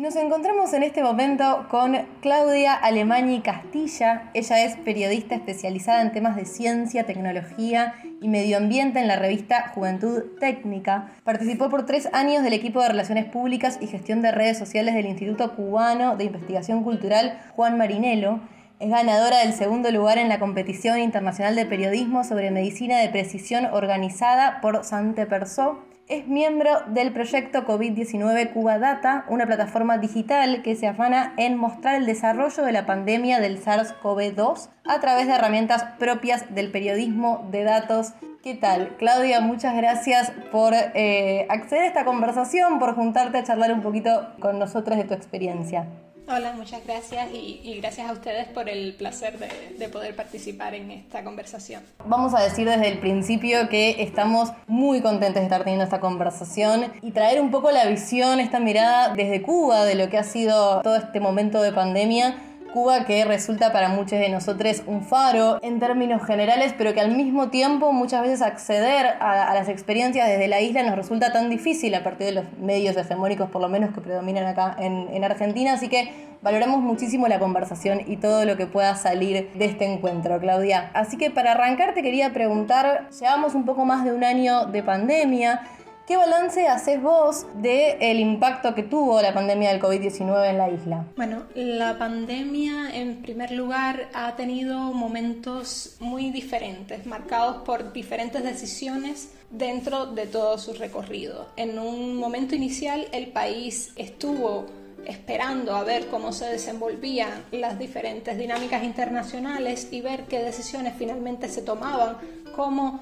Nos encontramos en este momento con Claudia Alemani Castilla. Ella es periodista especializada en temas de ciencia, tecnología y medio ambiente en la revista Juventud Técnica. Participó por tres años del equipo de Relaciones Públicas y Gestión de Redes Sociales del Instituto Cubano de Investigación Cultural Juan Marinelo. Es ganadora del segundo lugar en la competición internacional de periodismo sobre medicina de precisión organizada por Sante Perso es miembro del proyecto COVID-19 Cuba Data, una plataforma digital que se afana en mostrar el desarrollo de la pandemia del SARS-CoV-2 a través de herramientas propias del periodismo de datos. ¿Qué tal? Claudia, muchas gracias por eh, acceder a esta conversación, por juntarte a charlar un poquito con nosotros de tu experiencia. Hola, muchas gracias y, gracias a ustedes por el placer de, poder participar en esta conversación. Vamos a decir desde el principio que estamos muy contentos de estar teniendo esta conversación y traer un poco la visión, esta mirada desde Cuba de lo que ha sido todo este momento de pandemia Cuba que resulta para muchos de nosotros un faro en términos generales, pero que al mismo tiempo muchas veces acceder a, las experiencias desde la isla nos resulta tan difícil a partir de los medios hegemónicos, por lo menos que predominan acá en, en Argentina. Así que valoramos muchísimo la conversación y todo lo que pueda salir de este encuentro, Claudia. Así que para arrancar te quería preguntar, llevamos un poco más de un año de pandemia. ¿Qué balance haces vos del impacto que tuvo la pandemia del COVID-19 en la isla? Bueno, la pandemia en primer lugar ha tenido momentos muy diferentes, marcados por diferentes decisiones dentro de todo su recorrido. En un momento inicial el país estuvo esperando a ver cómo se desenvolvían las diferentes dinámicas internacionales y ver qué decisiones finalmente se tomaban, como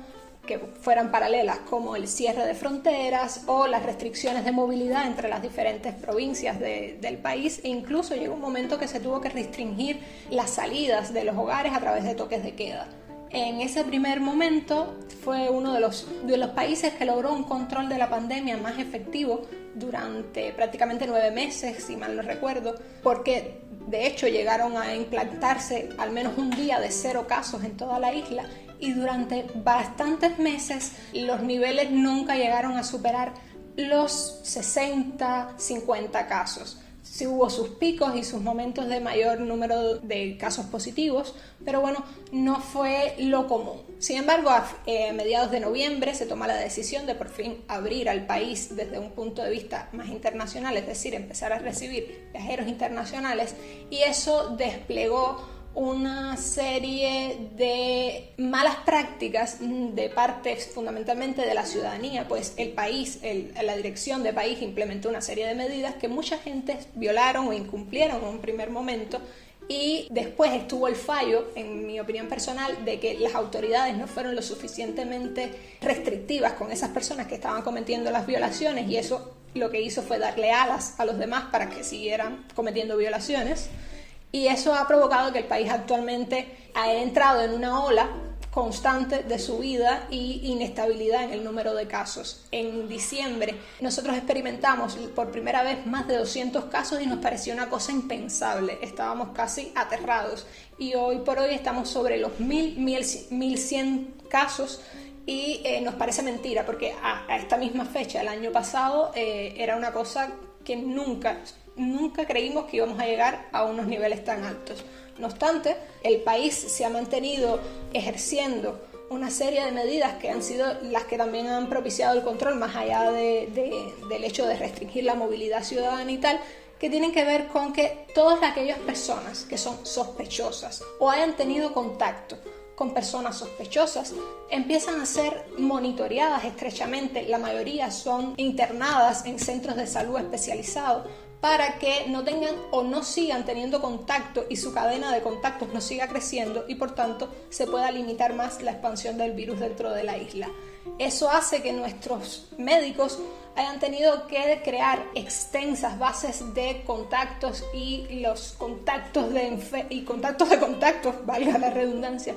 que fueran paralelas, como el cierre de fronteras o las restricciones de movilidad entre las diferentes provincias del país, e incluso llegó un momento que se tuvo que restringir las salidas de los hogares a través de toques de queda. En ese primer momento fue uno de los, de los países que logró un control de la pandemia más efectivo durante prácticamente nueve meses, si mal no recuerdo, porque de hecho llegaron a implantarse al menos un día de cero casos en toda la isla y durante bastantes meses los niveles nunca llegaron a superar los 60, 50 casos. Sí hubo sus picos y sus momentos de mayor número de casos positivos, pero bueno, no fue lo común. Sin embargo, a eh, mediados de noviembre se toma la decisión de por fin abrir al país desde un punto de vista más internacional, es decir, empezar a recibir viajeros internacionales y eso desplegó una serie de malas prácticas de parte fundamentalmente de la ciudadanía, pues el país, la dirección de país implementó una serie de medidas que mucha gente violaron o incumplieron en un primer momento y después estuvo el fallo, en mi opinión personal, de que las autoridades no fueron lo suficientemente restrictivas con esas personas que estaban cometiendo las violaciones y eso lo que hizo fue darle alas a los demás para que siguieran cometiendo violaciones. Y eso ha provocado que el país actualmente ha entrado en una ola constante de subida y inestabilidad en el número de casos. En diciembre nosotros experimentamos por primera vez más de 200 casos y nos pareció una cosa impensable. Estábamos casi aterrados y hoy por hoy estamos sobre los 1000, 1100 casos y eh, nos parece mentira porque a, esta misma fecha, el año pasado, eh, era una cosa que nunca nunca creímos que íbamos a llegar a unos niveles tan altos. No obstante, el país se ha mantenido ejerciendo una serie de medidas que han sido las que también han propiciado el control, más allá del hecho de restringir la movilidad ciudadana y tal, que tienen que ver con que todas aquellas personas que son sospechosas o hayan tenido contacto con personas sospechosas empiezan a ser monitoreadas estrechamente. La mayoría son internadas en centros de salud especializados para que no tengan o no sigan teniendo contacto y su cadena de contactos no siga creciendo y por tanto se pueda limitar más la expansión del virus dentro de la isla. Eso hace que nuestros médicos hayan tenido que crear extensas bases de contactos y los contactos de y contactos de contactos, valga la redundancia,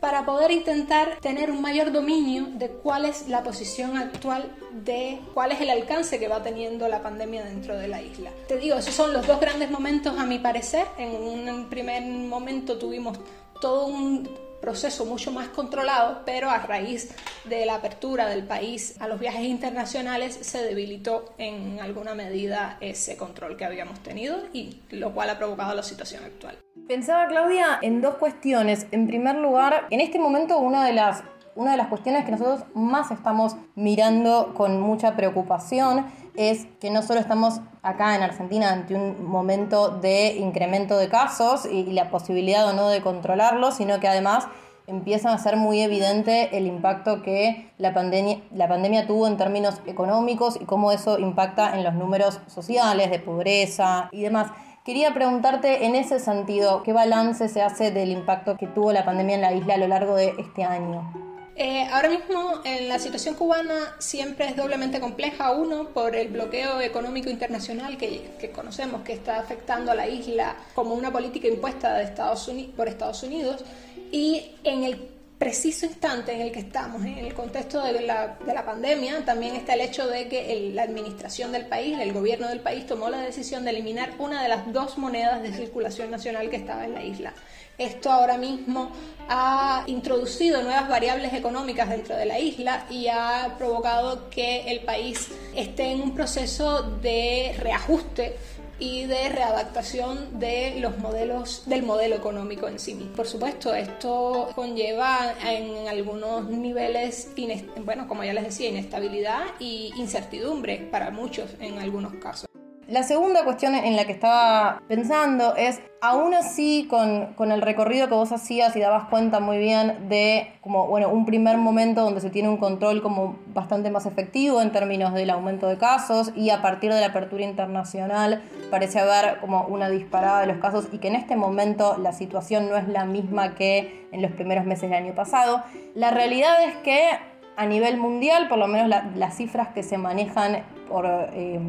para poder intentar tener un mayor dominio de cuál es la posición actual de cuál es el alcance que va teniendo la pandemia dentro de la isla. Te digo, esos son los dos grandes momentos a mi parecer. En un primer momento tuvimos todo un proceso mucho más controlado, pero a raíz de la apertura del país a los viajes internacionales se debilitó en alguna medida ese control que habíamos tenido y lo cual ha provocado la situación actual. Pensaba, Claudia, en dos cuestiones. En primer lugar, en este momento una de las una de las cuestiones que nosotros más estamos mirando con mucha preocupación es que no solo estamos acá en Argentina ante un momento de incremento de casos y la posibilidad o no de controlarlos, sino que además empieza a ser muy evidente el impacto que la pandemia, la pandemia tuvo en términos económicos y cómo eso impacta en los números sociales, de pobreza y demás. Quería preguntarte en ese sentido, ¿qué balance se hace del impacto que tuvo la pandemia en la isla a lo largo de este año? Eh, ahora mismo en la situación cubana siempre es doblemente compleja, uno por el bloqueo económico internacional que, conocemos que está afectando a la isla como una política impuesta de Estados por Estados Unidos y en el preciso instante en el que estamos, en el contexto de la, de la pandemia, también está el hecho de que la administración del país, el gobierno del país, tomó la decisión de eliminar una de las dos monedas de circulación nacional que estaba en la isla. Esto ahora mismo ha introducido nuevas variables económicas dentro de la isla y ha provocado que el país esté en un proceso de reajuste y de readaptación de los modelos del modelo económico en sí mismo. Por supuesto, esto conlleva en algunos niveles, bueno, como ya les decía, inestabilidad y incertidumbre para muchos en algunos casos. La segunda cuestión en la que estaba pensando es, aún así, con, con, el recorrido que vos hacías y dabas cuenta muy bien de como, bueno, un primer momento donde se tiene un control como bastante más efectivo en términos del aumento de casos y a partir de la apertura internacional parece haber como una disparada de los casos y que en este momento la situación no es la misma que en los primeros meses del año pasado. La realidad es que a nivel mundial, por lo menos las cifras que se manejan por... Eh,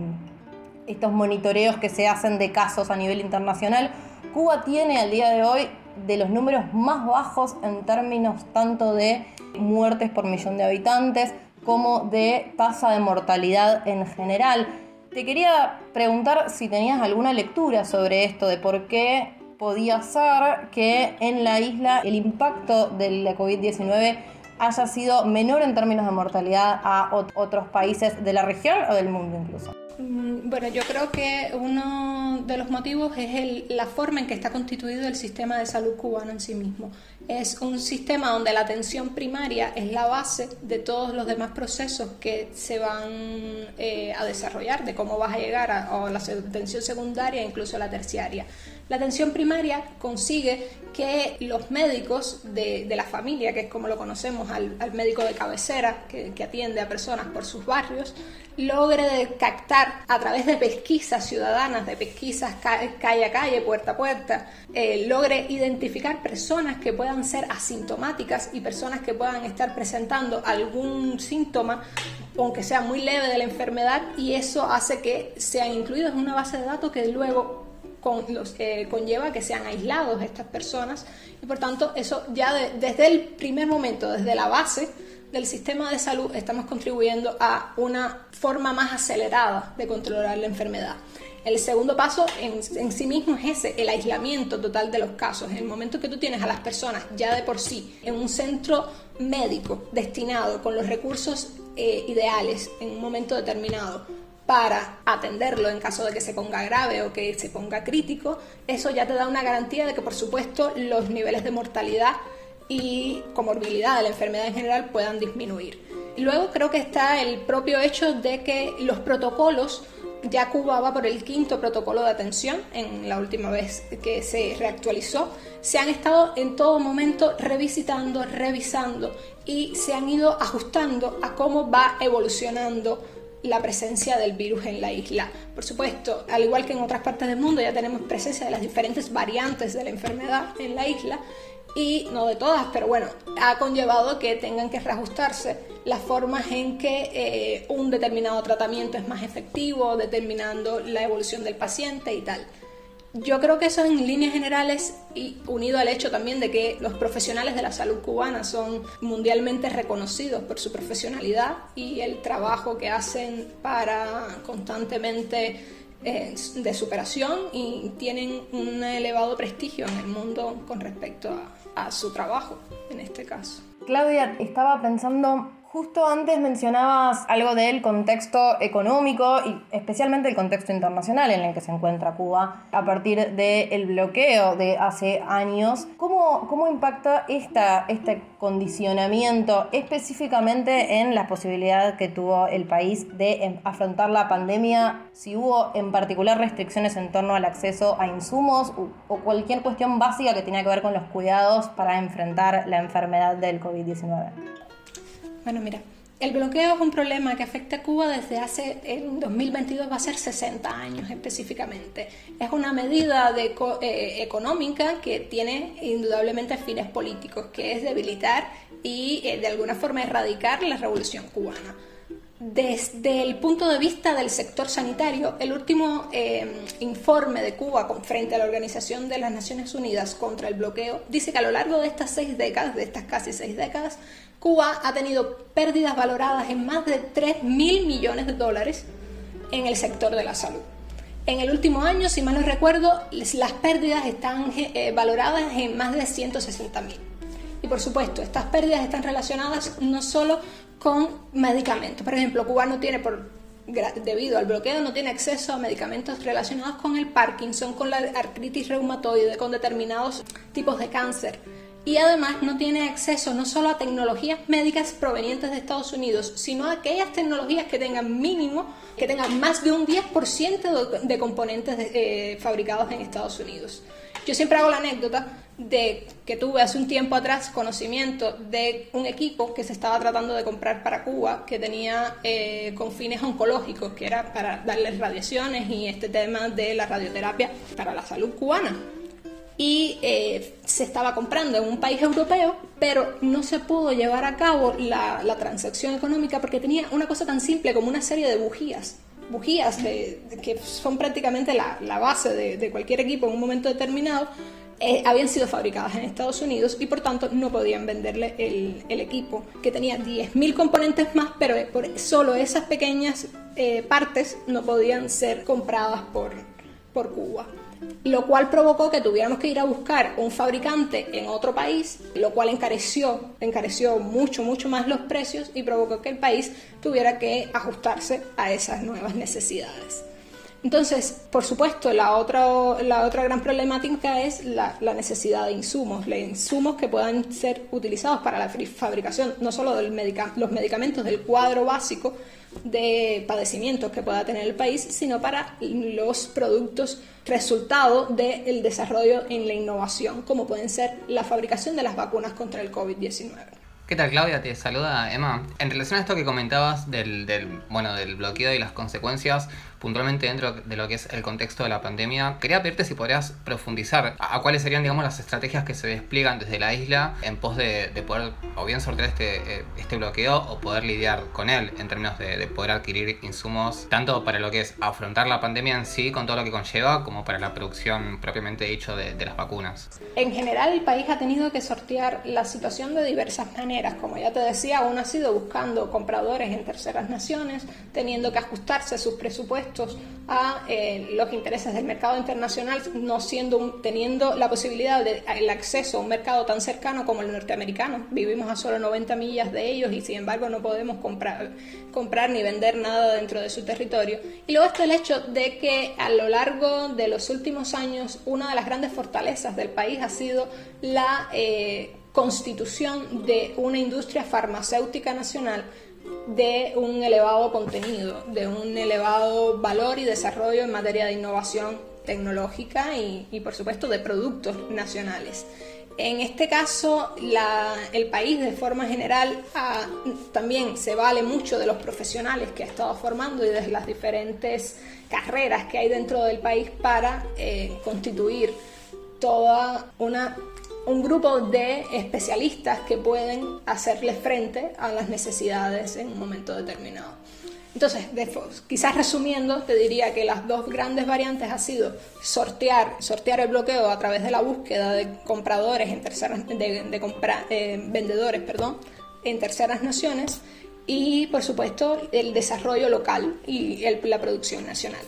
estos monitoreos que se hacen de casos a nivel internacional, Cuba tiene al día de hoy de los números más bajos en términos tanto de muertes por millón de habitantes como de tasa de mortalidad en general. Te quería preguntar si tenías alguna lectura sobre esto, de por qué podía ser que en la isla el impacto de la COVID-19 haya sido menor en términos de mortalidad a otros países de la región o del mundo incluso. Mm, bueno, yo creo que uno de los motivos es la forma en que está constituido el sistema de salud cubano en sí mismo. Es un sistema donde la atención primaria es la base de todos los demás procesos que se van eh, a desarrollar, de cómo vas a llegar a, la atención secundaria e incluso a la terciaria. La atención primaria consigue que los médicos de, la familia, que es como lo conocemos, al, médico de cabecera que, atiende a personas por sus barrios, logre captar a través de pesquisas ciudadanas, de pesquisas calle a calle, puerta a puerta, eh, logre identificar personas que puedan ser asintomáticas y personas que puedan estar presentando algún síntoma aunque sea muy leve de la enfermedad y eso hace que sean incluidos en una base de datos que luego con, los, eh, conlleva que sean aislados estas personas y por tanto eso ya desde el primer momento, desde la base del sistema de salud, estamos contribuyendo a una forma más acelerada de controlar la enfermedad. El segundo paso en, sí mismo es ese, el aislamiento total de los casos. En el momento que tú tienes a las personas ya de por sí en un centro médico destinado con los recursos eh, ideales en un momento determinado para atenderlo en caso de que se ponga grave o que se ponga crítico, eso ya te da una garantía de que por supuesto los niveles de mortalidad y comorbilidad de la enfermedad en general puedan disminuir. Luego creo que está el propio hecho de que los protocolos, ya Cuba va por el quinto protocolo de atención en la última vez que se reactualizó, se han estado en todo momento revisitando, revisando y se han ido ajustando a cómo va evolucionando la presencia del virus en la isla. Por supuesto, al igual que en otras partes del mundo, ya tenemos presencia de las diferentes variantes de la enfermedad en la isla y no de todas, pero bueno, ha conllevado que tengan que reajustarse las formas en que eh, un determinado tratamiento es más efectivo, determinando la evolución del paciente y tal. Yo creo que eso en líneas generales y unido al hecho también de que los profesionales de la salud cubana son mundialmente reconocidos por su profesionalidad y el trabajo que hacen para constantemente eh, de superación y tienen un elevado prestigio en el mundo con respecto a, a su trabajo en este caso. Claudia, estaba pensando Justo antes mencionabas algo del contexto económico y especialmente el contexto internacional en el que se encuentra Cuba a partir del bloqueo de hace años. ¿Cómo, cómo impacta esta, este condicionamiento específicamente en la posibilidad que tuvo el país de em, afrontar la pandemia? Si hubo en particular restricciones en torno al acceso a insumos o cualquier cuestión básica que tenía que ver con los cuidados para enfrentar la enfermedad del COVID-19. Bueno, mira, el bloqueo es un problema que afecta a Cuba desde hace, en 2022 va a ser 60 años específicamente. Es una medida eh, económica que tiene indudablemente fines políticos, que es debilitar y eh, de alguna forma erradicar la revolución cubana. Desde el punto de vista del sector sanitario, el último eh, informe de Cuba con, frente a la Organización de las Naciones Unidas contra el bloqueo dice que a lo largo de estas seis décadas, de estas casi seis décadas, Cuba ha tenido pérdidas valoradas en más de 3 mil millones de dólares en el sector de la salud. En el último año, si mal no recuerdo, las pérdidas están eh, valoradas en más de 160 mil. Y por supuesto, estas pérdidas están relacionadas no solo con medicamentos. Por ejemplo, Cuba no tiene, por, debido al bloqueo, no tiene acceso a medicamentos relacionados con el Parkinson, con la artritis reumatoide, con determinados tipos de cáncer y además no tiene acceso no solo a tecnologías médicas provenientes de Estados Unidos, sino a aquellas tecnologías que tengan mínimo, que tengan más de un 10% de componentes eh, fabricados en Estados Unidos. Yo siempre hago la anécdota de que tuve hace un tiempo atrás conocimiento de un equipo que se estaba tratando de comprar para Cuba que tenía eh, con fines oncológicos, que era para darles radiaciones y este tema de la radioterapia para la salud cubana y eh, se estaba comprando en un país europeo, pero no se pudo llevar a cabo la, transacción económica porque tenía una cosa tan simple como una serie de bujías. Bujías que son prácticamente la, base de, cualquier equipo en un momento determinado, eh, habían sido fabricadas en Estados Unidos y por tanto no podían venderle el, equipo, que tenía 10.000 componentes más, pero por solo esas pequeñas eh, partes no podían ser compradas por, por Cuba lo cual provocó que tuviéramos que ir a buscar un fabricante en otro país, lo cual encareció, encareció mucho, mucho más los precios y provocó que el país tuviera que ajustarse a esas nuevas necesidades. Entonces, por supuesto, la otra, la otra gran problemática es la, necesidad de insumos, de insumos que puedan ser utilizados para la fabricación no solo de los medicamentos del cuadro básico de padecimientos que pueda tener el país, sino para los productos resultado del desarrollo en la innovación, como pueden ser la fabricación de las vacunas contra el COVID-19. ¿Qué tal Claudia? Te saluda Emma. En relación a esto que comentabas del, del, bueno, del bloqueo y las consecuencias, puntualmente dentro de lo que es el contexto de la pandemia, quería pedirte si podrías profundizar a, cuáles serían, digamos, las estrategias que se despliegan desde la isla en pos de, poder o bien sortear este, eh, este bloqueo o poder lidiar con él en términos de, poder adquirir insumos, tanto para lo que es afrontar la pandemia en sí, con todo lo que conlleva, como para la producción propiamente dicho de, de las vacunas. En general, el país ha tenido que sortear la situación de diversas maneras. Como ya te decía, aún ha sido buscando compradores en terceras naciones, teniendo que ajustarse a sus presupuestos a eh, los intereses del mercado internacional, no siendo teniendo la posibilidad de el acceso a un mercado tan cercano como el norteamericano. Vivimos a solo 90 millas de ellos y sin embargo no podemos comprar, comprar ni vender nada dentro de su territorio. Y luego está el hecho de que a lo largo de los últimos años una de las grandes fortalezas del país ha sido la eh, constitución de una industria farmacéutica nacional de un elevado contenido, de un elevado valor y desarrollo en materia de innovación tecnológica y, por supuesto de productos nacionales. En este caso, el país de forma general también se vale mucho de los profesionales que ha estado formando y de las diferentes carreras que hay dentro del país para eh, constituir toda una un grupo de especialistas que pueden hacerle frente a las necesidades en un momento determinado. Entonces, quizás resumiendo, te diría que las dos grandes variantes ha sido sortear, sortear el bloqueo a través de la búsqueda de compradores en terceras, de, eh, vendedores, perdón, en terceras naciones y, por supuesto, el desarrollo local y la producción nacional.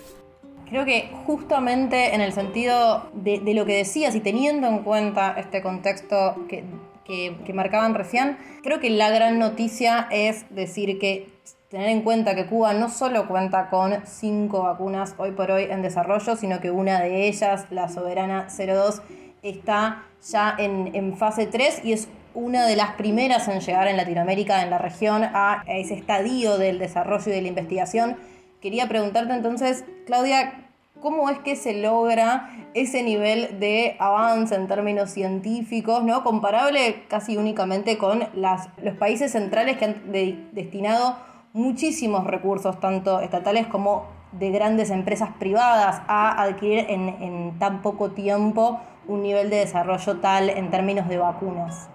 Creo que justamente en el sentido de, lo que decías y teniendo en cuenta este contexto que, que, marcaban recién, creo que la gran noticia es decir que tener en cuenta que Cuba no solo cuenta con cinco vacunas hoy por hoy en desarrollo, sino que una de ellas, la Soberana 02, está ya en, en fase 3 y es una de las primeras en llegar en Latinoamérica, en la región, a ese estadio del desarrollo y de la investigación. Quería preguntarte entonces, Claudia, ¿cómo es que se logra ese nivel de avance en términos científicos, ¿no? comparable casi únicamente con las, los países centrales que han destinado muchísimos recursos, tanto estatales como de grandes empresas privadas, a adquirir en, en tan poco tiempo un nivel de desarrollo tal en términos de vacunas?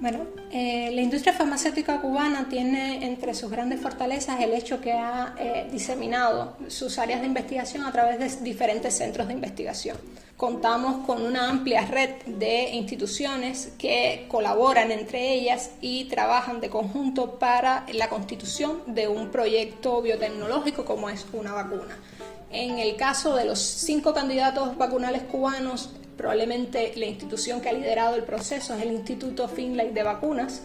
Bueno, eh, la industria farmacéutica cubana tiene entre sus grandes fortalezas el hecho que ha eh, diseminado sus áreas de investigación a través de diferentes centros de investigación. Contamos con una amplia red de instituciones que colaboran entre ellas y trabajan de conjunto para la constitución de un proyecto biotecnológico como es una vacuna. En el caso de los cinco candidatos vacunales cubanos, probablemente la institución que ha liderado el proceso es el Instituto Finlay de Vacunas,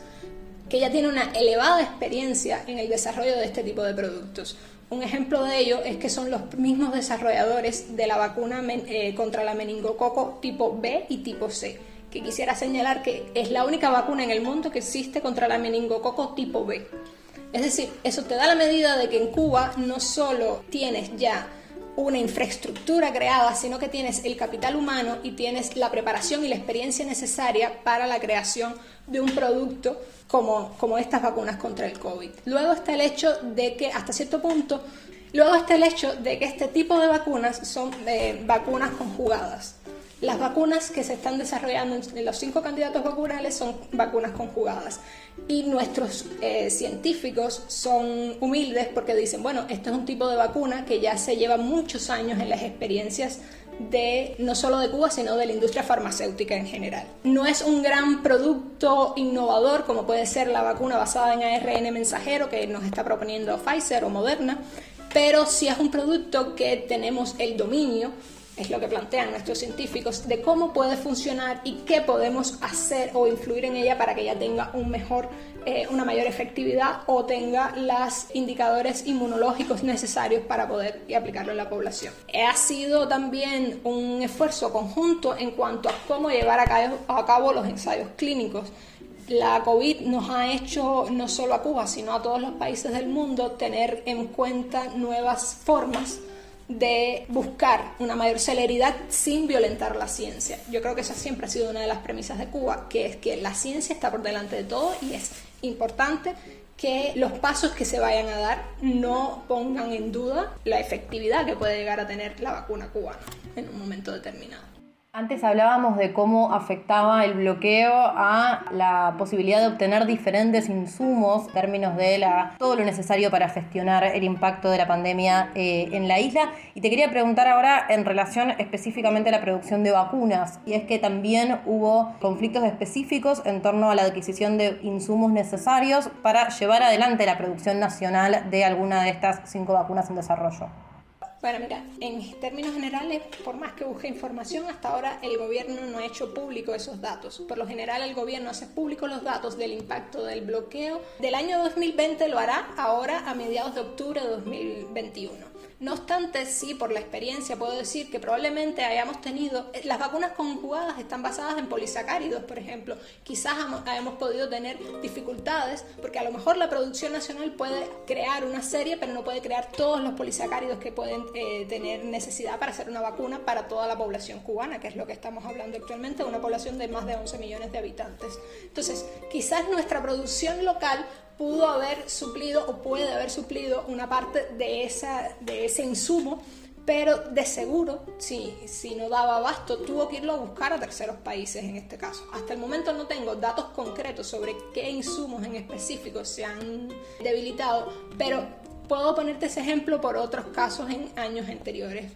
que ya tiene una elevada experiencia en el desarrollo de este tipo de productos. Un ejemplo de ello es que son los mismos desarrolladores de la vacuna eh, contra la meningococo tipo B y tipo C, que quisiera señalar que es la única vacuna en el mundo que existe contra la meningococo tipo B. Es decir, eso te da la medida de que en Cuba no solo tienes ya una infraestructura creada, sino que tienes el capital humano y tienes la preparación y la experiencia necesaria para la creación de un producto como, como estas vacunas contra el COVID. Luego está el hecho de que hasta cierto punto, luego está el hecho de que este tipo de vacunas son eh, vacunas conjugadas. Las vacunas que se están desarrollando en los cinco candidatos vacunales son vacunas conjugadas. Y nuestros eh, científicos son humildes porque dicen, bueno, este es un tipo de vacuna que ya se lleva muchos años en las experiencias de no solo de Cuba, sino de la industria farmacéutica en general. No es un gran producto innovador como puede ser la vacuna basada en ARN mensajero que nos está proponiendo Pfizer o Moderna, pero sí es un producto que tenemos el dominio es lo que plantean nuestros científicos, de cómo puede funcionar y qué podemos hacer o influir en ella para que ella tenga un mejor, eh, una mayor efectividad o tenga los indicadores inmunológicos necesarios para poder aplicarlo en la población. Ha sido también un esfuerzo conjunto en cuanto a cómo llevar a cabo, a cabo los ensayos clínicos. La COVID nos ha hecho, no solo a Cuba, sino a todos los países del mundo, tener en cuenta nuevas formas de buscar una mayor celeridad sin violentar la ciencia. Yo creo que esa siempre ha sido una de las premisas de Cuba, que es que la ciencia está por delante de todo y es importante que los pasos que se vayan a dar no pongan en duda la efectividad que puede llegar a tener la vacuna cubana en un momento determinado. Antes hablábamos de cómo afectaba el bloqueo a la posibilidad de obtener diferentes insumos en términos de la, todo lo necesario para gestionar el impacto de la pandemia eh, en la isla. Y te quería preguntar ahora en relación específicamente a la producción de vacunas. Y es que también hubo conflictos específicos en torno a la adquisición de insumos necesarios para llevar adelante la producción nacional de alguna de estas cinco vacunas en desarrollo. Bueno, mira, en términos generales, por más que busque información, hasta ahora el gobierno no ha hecho público esos datos. Por lo general, el gobierno hace público los datos del impacto del bloqueo. Del año 2020 lo hará ahora a mediados de octubre de 2021. No obstante, sí, por la experiencia puedo decir que probablemente hayamos tenido, eh, las vacunas conjugadas están basadas en polisacáridos, por ejemplo. Quizás hayamos podido tener dificultades porque a lo mejor la producción nacional puede crear una serie, pero no puede crear todos los polisacáridos que pueden eh, tener necesidad para hacer una vacuna para toda la población cubana, que es lo que estamos hablando actualmente, una población de más de 11 millones de habitantes. Entonces, quizás nuestra producción local pudo haber suplido o puede haber suplido una parte de, esa, de ese insumo, pero de seguro, si, si no daba abasto, tuvo que irlo a buscar a terceros países en este caso. Hasta el momento no tengo datos concretos sobre qué insumos en específico se han debilitado, pero puedo ponerte ese ejemplo por otros casos en años anteriores.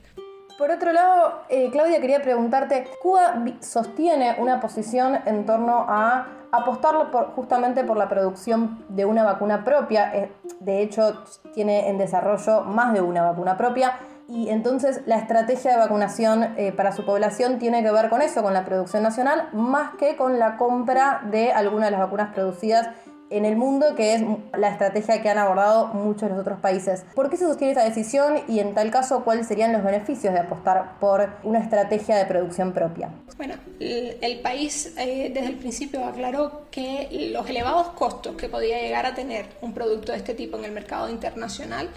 Por otro lado, eh, Claudia, quería preguntarte, Cuba sostiene una posición en torno a apostarlo justamente por la producción de una vacuna propia. Eh, de hecho, tiene en desarrollo más de una vacuna propia. y entonces la estrategia de vacunación eh, para su población tiene que ver con eso, con la producción nacional, más que con la compra de algunas de las vacunas producidas en el mundo, que es la estrategia que han abordado muchos de los otros países. ¿Por qué se sostiene esta decisión y en tal caso cuáles serían los beneficios de apostar por una estrategia de producción propia? Bueno, el, país eh, desde el principio aclaró que los elevados costos que podía llegar a tener un producto de este tipo en el mercado internacional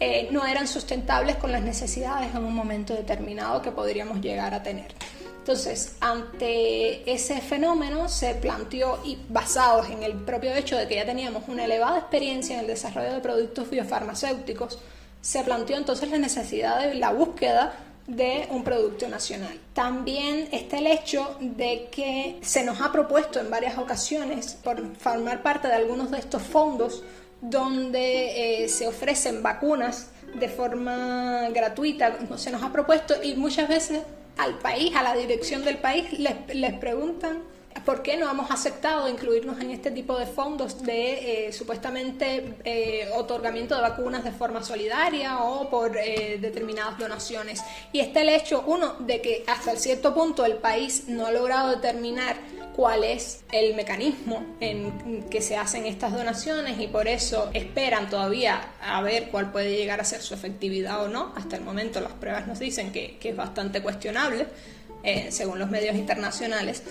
eh, no eran sustentables con las necesidades en un momento determinado que podríamos llegar a tener. Entonces, ante ese fenómeno se planteó, y basados en el propio hecho de que ya teníamos una elevada experiencia en el desarrollo de productos biofarmacéuticos, se planteó entonces la necesidad de la búsqueda de un producto nacional. También está el hecho de que se nos ha propuesto en varias ocasiones por formar parte de algunos de estos fondos donde eh, se ofrecen vacunas de forma gratuita, se nos ha propuesto y muchas veces al país, a la dirección del país, les, les preguntan ¿Por qué no hemos aceptado incluirnos en este tipo de fondos de eh, supuestamente eh, otorgamiento de vacunas de forma solidaria o por eh, determinadas donaciones? Y está el hecho, uno, de que hasta cierto punto el país no ha logrado determinar cuál es el mecanismo en que se hacen estas donaciones y por eso esperan todavía a ver cuál puede llegar a ser su efectividad o no. Hasta el momento las pruebas nos dicen que, es bastante cuestionable. según los medios internacionales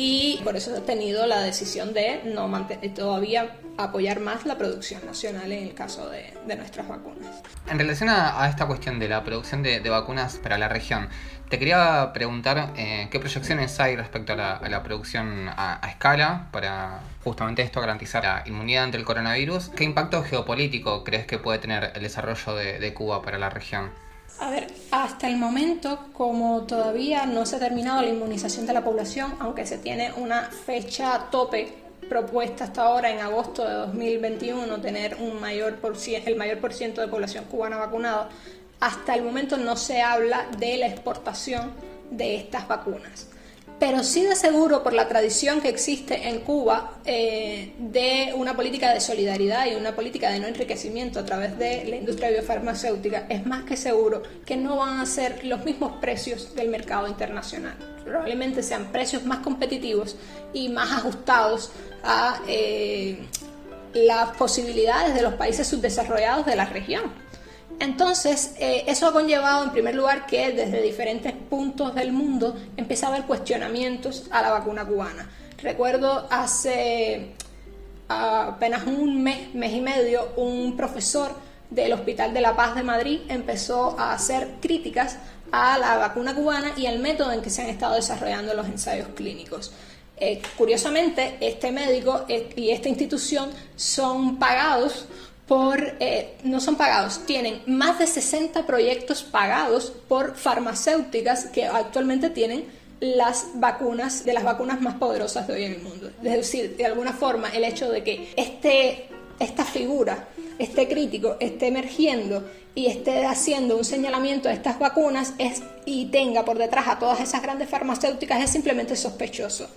y por eso he tenido la decisión de no todavía apoyar más la producción nacional en el caso de, nuestras vacunas. En relación a, esta cuestión de la producción de, vacunas para la región, te quería preguntar eh, qué proyecciones hay respecto a la, producción a, escala para justamente esto garantizar la inmunidad ante el coronavirus. ¿Qué impacto geopolítico crees que puede tener el desarrollo de Cuba para la región? A ver, hasta el momento, como todavía no se ha terminado la inmunización de la población, aunque se tiene una fecha tope propuesta hasta ahora en agosto de 2021, tener un mayor por el mayor por ciento de población cubana vacunada, hasta el momento no se habla de la exportación de estas vacunas pero sí de seguro por la tradición que existe en Cuba eh, de una política de solidaridad y una política de no enriquecimiento a través de la industria biofarmacéutica, es más que seguro que no van a ser los mismos precios del mercado internacional. Probablemente sean precios más competitivos y más ajustados a eh, las posibilidades de los países subdesarrollados de la región. Entonces, eh, eso ha conllevado en primer lugar que desde diferentes puntos del mundo empezaba a haber cuestionamientos a la vacuna cubana. Recuerdo hace apenas un mes, mes y medio, un profesor del Hospital de la Paz de Madrid empezó a hacer críticas a la vacuna cubana y al método en que se han estado desarrollando los ensayos clínicos. Eh, curiosamente, este médico eh, y esta institución son pagados por, eh, no son pagados, tienen más de 60 proyectos pagados por farmacéuticas que actualmente tienen las vacunas, de las vacunas más poderosas de hoy en el mundo. Es decir, de alguna forma, el hecho de que este, esta figura, este crítico, esté emergiendo y esté haciendo un señalamiento de estas vacunas es, y tenga por detrás a todas esas grandes farmacéuticas es simplemente sospechoso.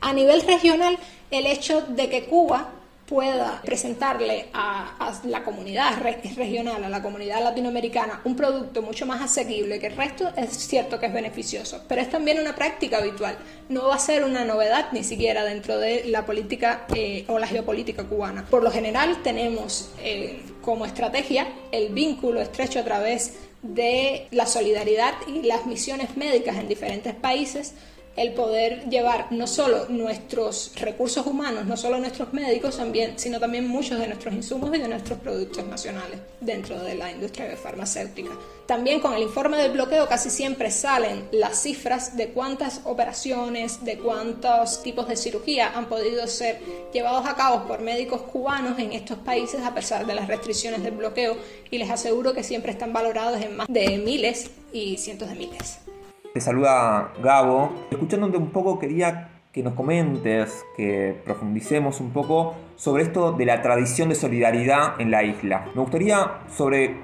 A nivel regional, el hecho de que Cuba pueda presentarle a, la comunidad regional, a la comunidad latinoamericana, un producto mucho más asequible que el resto, es cierto que es beneficioso, pero es también una práctica habitual. No va a ser una novedad ni siquiera dentro de la política eh, o la geopolítica cubana. Por lo general tenemos eh, como estrategia el vínculo estrecho a través de la solidaridad y las misiones médicas en diferentes países el poder llevar no solo nuestros recursos humanos, no solo nuestros médicos, también, sino también muchos de nuestros insumos y de nuestros productos nacionales dentro de la industria farmacéutica. También con el informe del bloqueo casi siempre salen las cifras de cuántas operaciones, de cuántos tipos de cirugía han podido ser llevados a cabo por médicos cubanos en estos países a pesar de las restricciones del bloqueo y les aseguro que siempre están valorados en más de miles y cientos de miles. Saluda Gabo. Escuchándote un poco quería que nos comentes, que profundicemos un poco sobre esto de la tradición de solidaridad en la isla. Me gustaría sobre,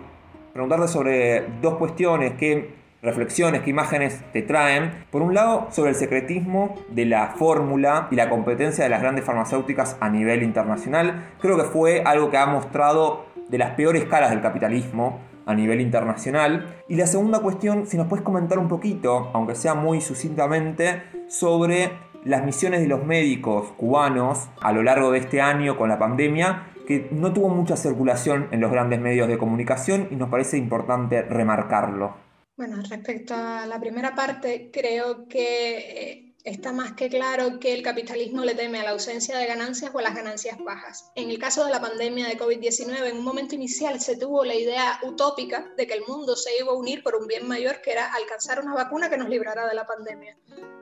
preguntarte sobre dos cuestiones, qué reflexiones, qué imágenes te traen. Por un lado, sobre el secretismo de la fórmula y la competencia de las grandes farmacéuticas a nivel internacional. Creo que fue algo que ha mostrado de las peores caras del capitalismo a nivel internacional. Y la segunda cuestión, si nos puedes comentar un poquito, aunque sea muy sucintamente, sobre las misiones de los médicos cubanos a lo largo de este año con la pandemia, que no tuvo mucha circulación en los grandes medios de comunicación y nos parece importante remarcarlo. Bueno, respecto a la primera parte, creo que eh, está más que claro que el capitalismo le teme a la ausencia de ganancias o a las ganancias bajas. En el caso de la pandemia de COVID-19, en un momento inicial se tuvo la idea utópica de que el mundo se iba a unir por un bien mayor, que era alcanzar una vacuna que nos librara de la pandemia.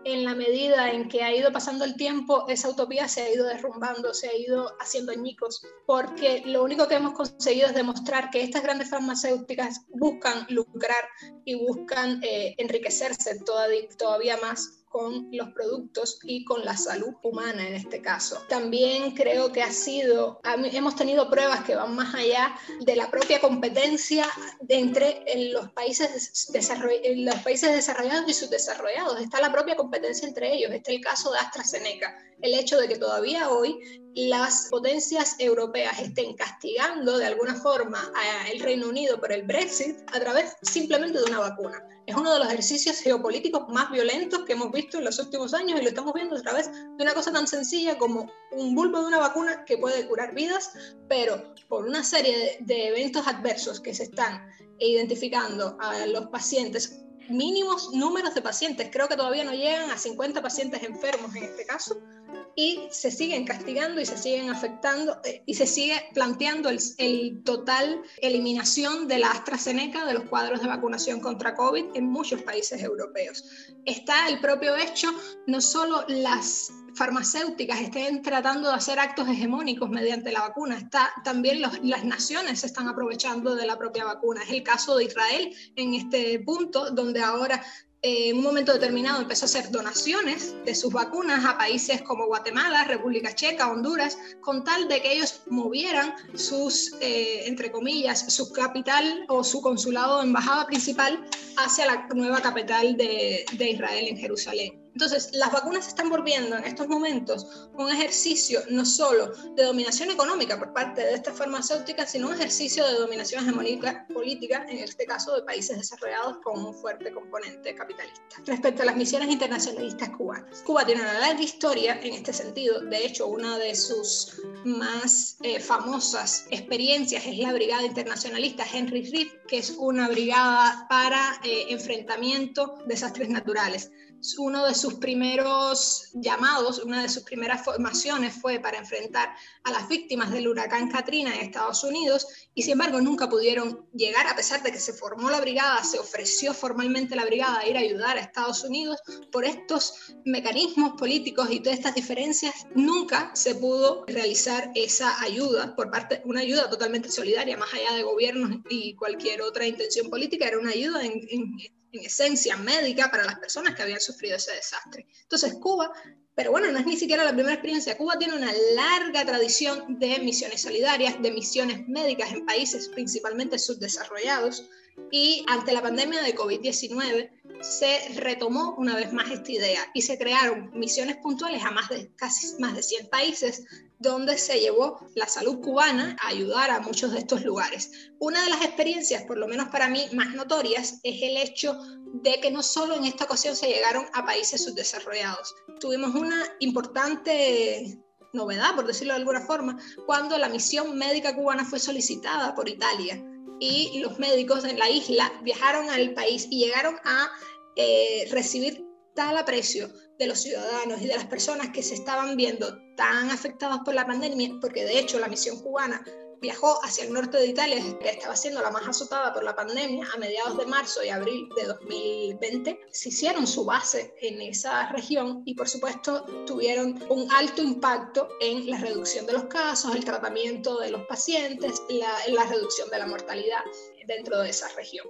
En la medida en que ha ido pasando el tiempo, esa utopía se ha ido derrumbando, se ha ido haciendo añicos, porque lo único que hemos conseguido es demostrar que estas grandes farmacéuticas buscan lucrar y buscan eh, enriquecerse todavía más con los productos y con la salud humana en este caso. También creo que ha sido, hemos tenido pruebas que van más allá de la propia competencia de entre los países, los países desarrollados y subdesarrollados. Está la propia competencia entre ellos. Este es el caso de AstraZeneca. El hecho de que todavía hoy las potencias europeas estén castigando de alguna forma al Reino Unido por el Brexit a través simplemente de una vacuna. Es uno de los ejercicios geopolíticos más violentos que hemos visto en los últimos años y lo estamos viendo a través de una cosa tan sencilla como un bulbo de una vacuna que puede curar vidas, pero por una serie de, eventos adversos que se están identificando a los pacientes mínimos números de pacientes, creo que todavía no llegan a 50 pacientes enfermos en este caso, y se siguen castigando y se siguen afectando eh, y se sigue planteando el, total eliminación de la AstraZeneca de los cuadros de vacunación contra COVID en muchos países europeos. Está el propio hecho, no solo las farmacéuticas estén tratando de hacer actos hegemónicos mediante la vacuna, está, también las naciones se están aprovechando de la propia vacuna. Es el caso de Israel en este punto, donde ahora en un momento determinado empezó a hacer donaciones de sus vacunas a países como Guatemala, República Checa, Honduras, con tal de que ellos movieran sus, eh, entre comillas, su capital o su consulado o embajada principal hacia la nueva capital de, de Israel en Jerusalén. Entonces, las vacunas están volviendo en estos momentos un ejercicio no solo de dominación económica por parte de estas farmacéuticas, sino un ejercicio de dominación hegemónica política, en este caso de países desarrollados con un fuerte componente capitalista. Respecto a las misiones internacionalistas cubanas, Cuba tiene una larga historia en este sentido. De hecho, una de sus más eh, famosas experiencias es la Brigada Internacionalista Henry Reed, que es una brigada para eh, enfrentamiento de desastres naturales uno de sus primeros llamados, una de sus primeras formaciones fue para enfrentar a las víctimas del huracán Katrina en Estados Unidos y sin embargo nunca pudieron llegar, a pesar de que se formó la brigada, se ofreció formalmente la brigada a ir a ayudar a Estados Unidos, por estos mecanismos políticos y todas estas diferencias, nunca se pudo realizar esa ayuda por parte, una ayuda totalmente solidaria, más allá de gobiernos y cualquier otra intención política, era una ayuda en, en en esencia médica para las personas que habían sufrido ese desastre. Entonces Cuba, pero bueno, no es ni siquiera la primera experiencia, Cuba tiene una larga tradición de misiones solidarias, de misiones médicas en países principalmente subdesarrollados y ante la pandemia de COVID-19 se retomó una vez más esta idea y se crearon misiones puntuales a más de casi más de 100 países donde se llevó la salud cubana a ayudar a muchos de estos lugares. Una de las experiencias, por lo menos para mí, más notorias es el hecho de que no solo en esta ocasión se llegaron a países subdesarrollados. Tuvimos una importante novedad, por decirlo de alguna forma, cuando la misión médica cubana fue solicitada por Italia y los médicos en la isla viajaron al país y llegaron a eh, recibir tal aprecio de los ciudadanos y de las personas que se estaban viendo tan afectadas por la pandemia, porque de hecho la misión cubana viajó hacia el norte de Italia, que estaba siendo la más azotada por la pandemia a mediados de marzo y abril de 2020, se hicieron su base en esa región y por supuesto tuvieron un alto impacto en la reducción de los casos, el tratamiento de los pacientes, la, la reducción de la mortalidad dentro de esa región.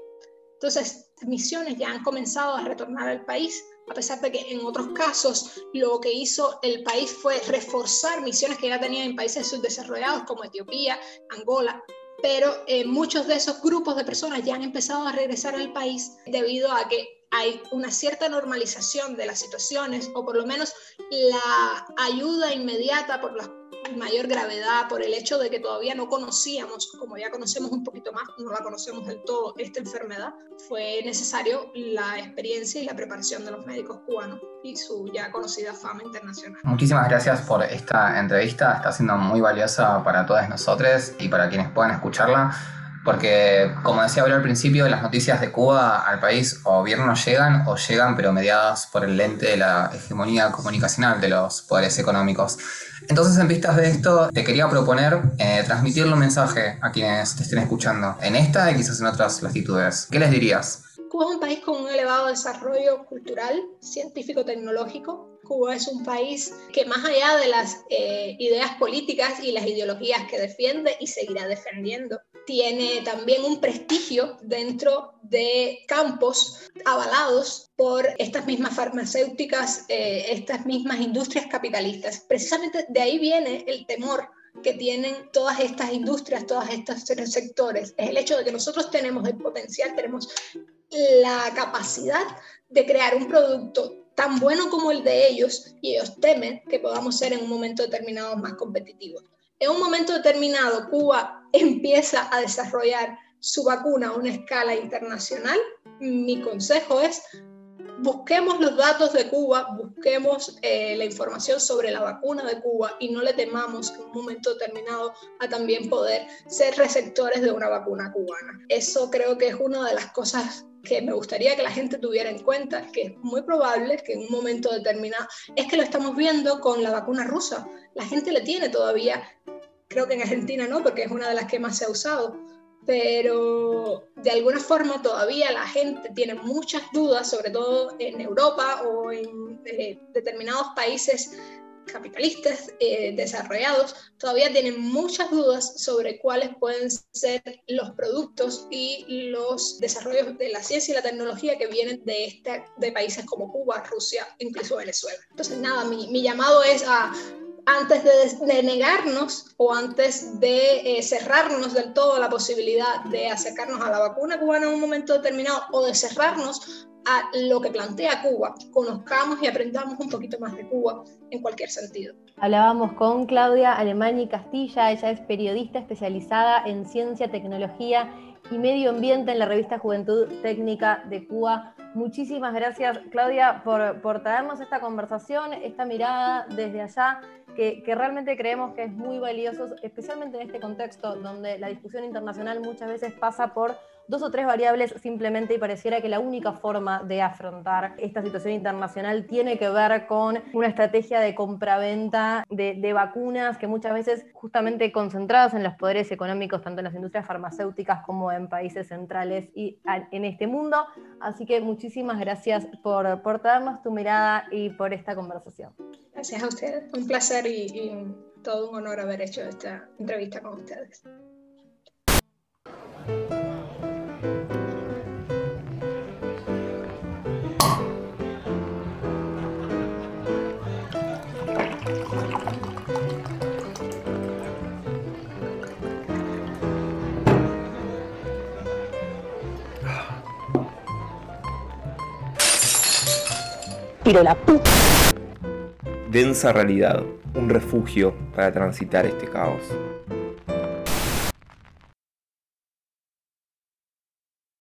Entonces, misiones ya han comenzado a retornar al país, a pesar de que en otros casos lo que hizo el país fue reforzar misiones que ya tenía en países subdesarrollados como Etiopía, Angola, pero eh, muchos de esos grupos de personas ya han empezado a regresar al país debido a que hay una cierta normalización de las situaciones o por lo menos la ayuda inmediata por las mayor gravedad por el hecho de que todavía no conocíamos, como ya conocemos un poquito más, no la conocemos del todo, esta enfermedad, fue necesario la experiencia y la preparación de los médicos cubanos y su ya conocida fama internacional. Muchísimas gracias por esta entrevista, está siendo muy valiosa para todas nosotros y para quienes puedan escucharla porque, como decía al principio, las noticias de Cuba al país o bien no llegan o llegan pero mediadas por el lente de la hegemonía comunicacional de los poderes económicos. Entonces, en vistas de esto, te quería proponer eh, transmitirle un mensaje a quienes te estén escuchando, en esta y quizás en otras latitudes. ¿Qué les dirías? Cuba es un país con un elevado desarrollo cultural, científico, tecnológico. Cuba es un país que más allá de las eh, ideas políticas y las ideologías que defiende y seguirá defendiendo, tiene también un prestigio dentro de campos avalados por estas mismas farmacéuticas, eh, estas mismas industrias capitalistas. Precisamente de ahí viene el temor que tienen todas estas industrias, todos estos sectores. Es el hecho de que nosotros tenemos el potencial, tenemos la capacidad de crear un producto tan bueno como el de ellos y ellos temen que podamos ser en un momento determinado más competitivos. En un momento determinado, Cuba empieza a desarrollar su vacuna a una escala internacional. Mi consejo es busquemos los datos de Cuba, busquemos eh, la información sobre la vacuna de Cuba y no le temamos en un momento determinado a también poder ser receptores de una vacuna cubana. Eso creo que es una de las cosas que me gustaría que la gente tuviera en cuenta, que es muy probable que en un momento determinado, es que lo estamos viendo con la vacuna rusa. La gente le tiene todavía, creo que en Argentina no, porque es una de las que más se ha usado, pero de alguna forma todavía la gente tiene muchas dudas, sobre todo en Europa o en eh, determinados países capitalistas eh, desarrollados, todavía tienen muchas dudas sobre cuáles pueden ser los productos y los desarrollos de la ciencia y la tecnología que vienen de, este, de países como Cuba, Rusia, incluso Venezuela. Entonces, nada, mi, mi llamado es a antes de, negarnos o antes de eh, cerrarnos del todo la posibilidad de acercarnos a la vacuna cubana en un momento determinado o de cerrarnos a lo que plantea Cuba, conozcamos y aprendamos un poquito más de Cuba en cualquier sentido. Hablábamos con Claudia Alemani Castilla, ella es periodista especializada en ciencia, tecnología y medio ambiente en la revista Juventud Técnica de Cuba. Muchísimas gracias, Claudia, por, por traernos esta conversación, esta mirada desde allá que, realmente creemos que es muy valioso, especialmente en este contexto donde la discusión internacional muchas veces pasa por dos o tres variables simplemente y pareciera que la única forma de afrontar esta situación internacional tiene que ver con una estrategia de compraventa de, vacunas que muchas veces justamente concentradas en los poderes económicos tanto en las industrias farmacéuticas como en países centrales y en este mundo. Así que muchísimas gracias por, por darnos tu mirada y por esta conversación. Gracias a ustedes, un placer y, y todo un honor haber hecho esta entrevista con ustedes. Pero la puta. Densa realidad, un refugio para transitar este caos.